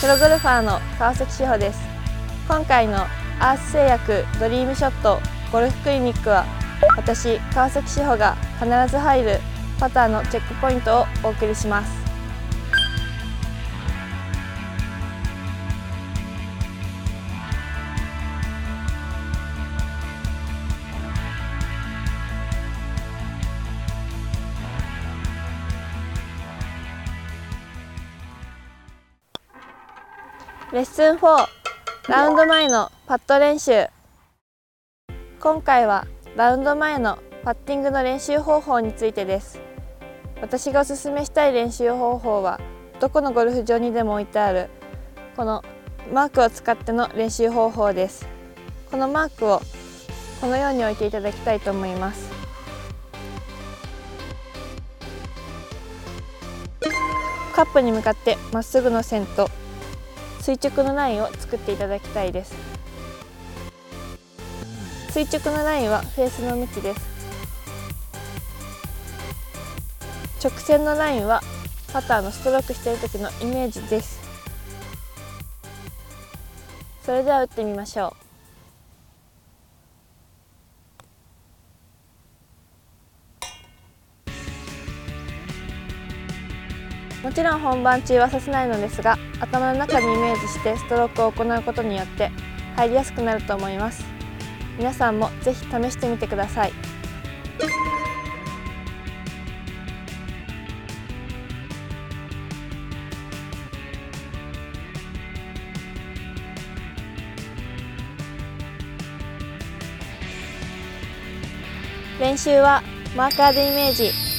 プロゴルファーの川崎志穂です。今回のアース製薬ドリームショットゴルフクリニックは私川崎志穂が必ず入るパターのチェックポイントをお送りします。レッスン4ラウンド前のパット練習。今回はラウンド前のパッティングの練習方法についてです。私がおすすめしたい練習方法はどこのゴルフ場にでも置いてあるこのマークを使っての練習方法です。このマークをこのように置いていただきたいと思います。カップに向かってまっすぐの線と垂直のラインを作っていただきたいです。垂直のラインはフェースの向きです。直線のラインはパターのストロークしている時のイメージです。それでは打ってみましょう。もちろん本番中はさせないのですが頭の中にイメージしてストロークを行うことによって入りやすくなると思います。皆さんもぜひ試してみてください。練習はマーカーでイメージ。